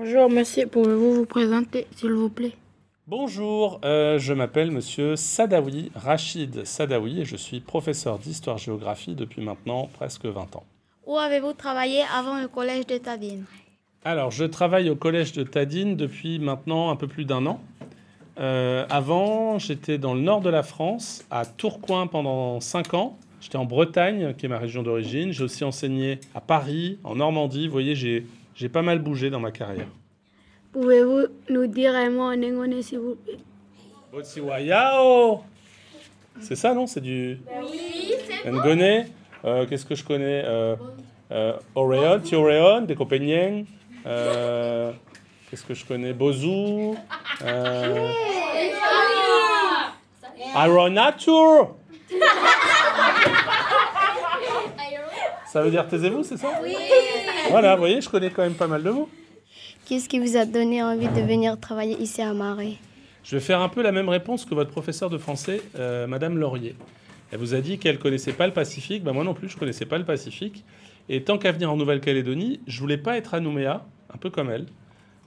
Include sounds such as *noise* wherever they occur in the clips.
Bonjour monsieur, pouvez-vous vous présenter s'il vous plaît? Bonjour, euh, je m'appelle Monsieur Sadawi, Rachid Sadawi, et je suis professeur d'histoire-géographie depuis maintenant presque 20 ans. Où avez-vous travaillé avant le collège de Tadine? Alors, je travaille au collège de Tadine depuis maintenant un peu plus d'un an. Euh, avant, j'étais dans le nord de la France, à Tourcoing pendant 5 ans. J'étais en Bretagne, qui est ma région d'origine. J'ai aussi enseigné à Paris, en Normandie. Vous voyez, j'ai j'ai pas mal bougé dans ma carrière. Pouvez-vous nous dire un mot en anglais s'il vous plaît? Botsiwayao C'est ça, non? C'est du. Oui, c'est Ngone euh, Qu'est-ce que je connais? Euh, euh, Oreon, Tioreon, des Copenhagen. Euh, Qu'est-ce que je connais? Bozu. Euh, Aeronature Ça veut dire taisez-vous, c'est ça Oui Voilà, vous voyez, je connais quand même pas mal de mots. Qu'est-ce qui vous a donné envie de venir travailler ici à Marais? Je vais faire un peu la même réponse que votre professeur de français, euh, Madame Laurier. Elle vous a dit qu'elle connaissait pas le Pacifique. Ben moi non plus, je connaissais pas le Pacifique. Et tant qu'à venir en Nouvelle-Calédonie, je voulais pas être à Nouméa, un peu comme elle,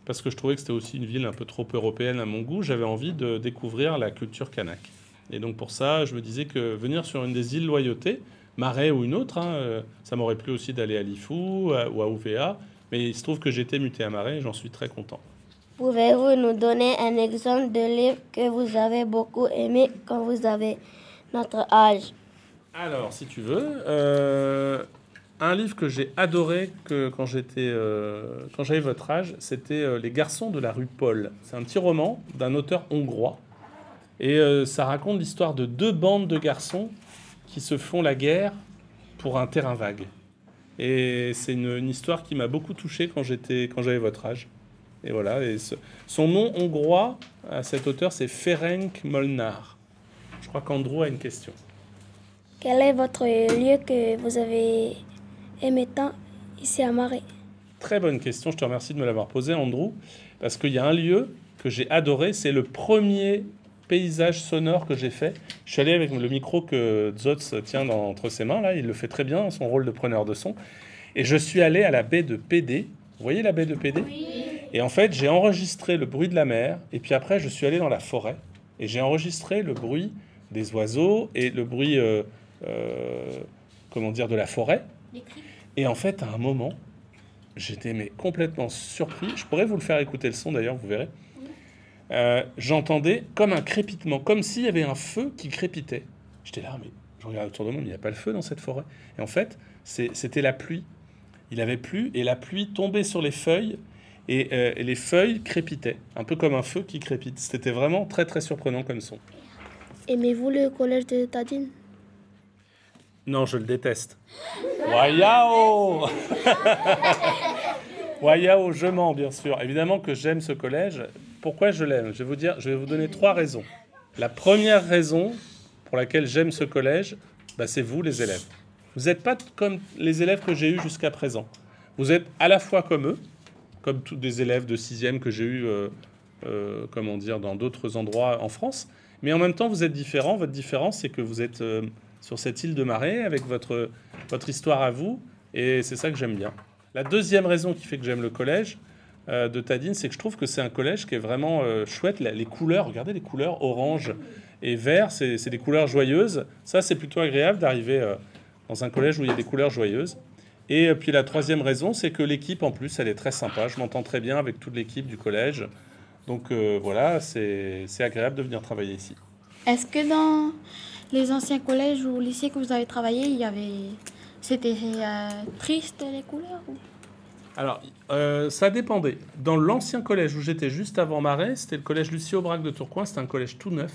parce que je trouvais que c'était aussi une ville un peu trop européenne à mon goût. J'avais envie de découvrir la culture kanak. Et donc pour ça, je me disais que venir sur une des îles Loyauté, Marais ou une autre, hein, euh, ça m'aurait plu aussi d'aller à Lifou à- ou à Ouvéa. Mais il se trouve que j'étais muté à Marais et j'en suis très content. Pouvez-vous nous donner un exemple de livre que vous avez beaucoup aimé quand vous avez notre âge? Alors, si tu veux, euh, un livre que j'ai adoré que quand j'étais, euh, quand j'avais votre âge, c'était euh, Les garçons de la rue Paul. C'est un petit roman d'un auteur hongrois et ça raconte l'histoire de deux bandes de garçons qui se font la guerre pour un terrain vague. Et c'est une, une histoire qui m'a beaucoup touché quand j'étais, quand j'avais votre âge. Et voilà. Et ce- son nom hongrois à cet auteur, c'est Ferenc Molnar. Je crois qu'Andrew a une question. Quel est votre lieu que vous avez aimé tant ici à Marais? Très bonne question, je te remercie de me l'avoir posée, Andrew, parce qu'il y a un lieu que j'ai adoré, c'est le premier paysage sonore que j'ai fait. Je suis allé avec le micro que Zotz tient dans- entre ses mains, là, il le fait très bien, son rôle de preneur de son. Et je suis allé à la baie de PD. Vous voyez la baie de PD Et en fait, j'ai enregistré le bruit de la mer, et puis après, je suis allé dans la forêt, et j'ai enregistré le bruit des oiseaux et le bruit, euh, euh, comment dire, de la forêt. Et en fait, à un moment, J'étais mais complètement surpris. Je pourrais vous le faire écouter le son d'ailleurs, vous verrez. Euh, J'entendais comme un crépitement, comme s'il y avait un feu qui crépitait. J'étais là, mais je regarde autour de moi, mais il n'y a pas le feu dans cette forêt. Et en fait, c'était la pluie. Il avait plu et la pluie tombait sur les feuilles et, euh, et les feuilles crépitaient, un peu comme un feu qui crépite. C'était vraiment très très surprenant comme son. Aimez-vous le collège de Tadine? Non, je le déteste. Wayao *laughs* Wayao, je mens, bien sûr. Évidemment que j'aime ce collège. Pourquoi je l'aime Je vais vous je vais vous donner trois raisons. La première raison pour laquelle j'aime ce collège, bah, c'est vous, les élèves. Vous n'êtes pas comme les élèves que j'ai eus jusqu'à présent. Vous êtes à la fois comme eux, comme tous des élèves de sixième que j'ai eus, euh, euh, comment dire, dans d'autres endroits en France. Mais en même temps, vous êtes différents. Votre différence, c'est que vous êtes euh, sur cette île de Marais avec votre, votre histoire à vous. Et c'est ça que j'aime bien. La deuxième raison qui fait que j'aime le collège euh, de Tadine, c'est que je trouve que c'est un collège qui est vraiment euh, chouette. Les couleurs, regardez les couleurs orange et vert, c'est des couleurs joyeuses. Ça, c'est plutôt agréable d'arriver euh, dans un collège où il y a des couleurs joyeuses. Et puis la troisième raison, c'est que l'équipe, en plus, elle est très sympa. Je m'entends très bien avec toute l'équipe du collège. Donc voilà, c'est agréable de venir travailler ici. Est-ce que dans les anciens collèges ou lycées que vous avez travaillé, il y avait. C'était triste les couleurs ou- Alors, euh, ça dépendait. Dans l'ancien collège où j'étais juste avant Marais, c'était le collège Lucie Aubrac de Tourcoing. C'était un collège tout neuf,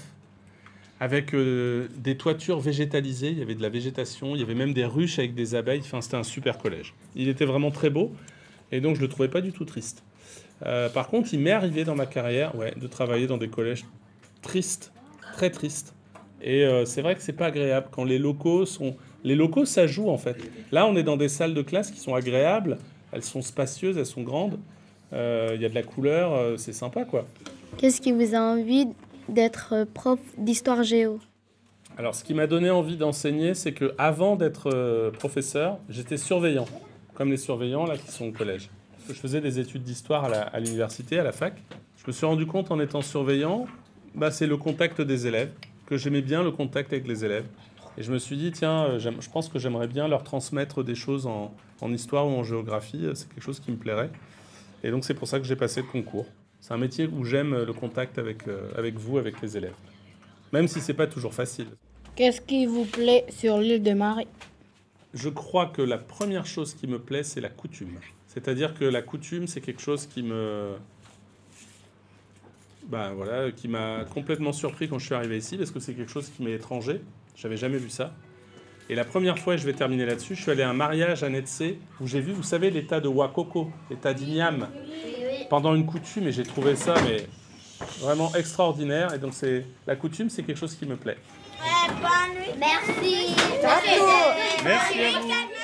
avec euh, des toitures végétalisées. Il y avait de la végétation, il y avait même des ruches avec des abeilles. Enfin, c'était un super collège. Il était vraiment très beau, et donc je le trouvais pas du tout triste. Euh, par contre, il m'est arrivé dans ma carrière ouais, de travailler dans des collèges tristes, très tristes. Et c'est vrai que c'est pas agréable quand les locaux sont. Les locaux, ça joue en fait. Là, on est dans des salles de classe qui sont agréables, elles sont spacieuses, elles sont grandes. Euh, Il y a de la couleur, euh, c'est sympa quoi. Qu'est-ce qui vous a envie d'être prof d'histoire géo? Alors, ce qui m'a donné envie d'enseigner, c'est que avant d'être euh, professeur, j'étais surveillant, comme les surveillants là qui sont au collège. je faisais des études d'histoire à la- à l'université, à, la fac. Je me suis rendu compte en étant surveillant, bah, c'est le contact des élèves, que j'aimais bien le contact avec les élèves. Et je me suis dit, tiens, euh, je pense que j'aimerais bien leur transmettre des choses en, en histoire ou en géographie. euh, C'est quelque chose qui me plairait. Et donc c'est pour ça que j'ai passé le concours. C'est un métier où j'aime euh, le contact avec, euh, avec vous, avec les élèves. Même si c'est pas toujours facile. Qu'est-ce qui vous plaît sur l'île de Marie? Je crois que la première chose qui me plaît, c'est la coutume. C'est-à-dire que la coutume, c'est quelque chose qui me, bah voilà, qui m'a complètement surpris quand je suis arrivé ici, parce que c'est quelque chose qui m'est étranger. J'avais jamais vu ça. Et la première fois, et je vais terminer là-dessus, je suis allé à un mariage à Netsé où j'ai vu, vous savez, l'état de Wakoko, l'état d'Ignam, pendant une coutume, et j'ai trouvé ça mais vraiment extraordinaire. Et donc c'est la coutume, c'est quelque chose qui me plaît. Merci. Merci à vous.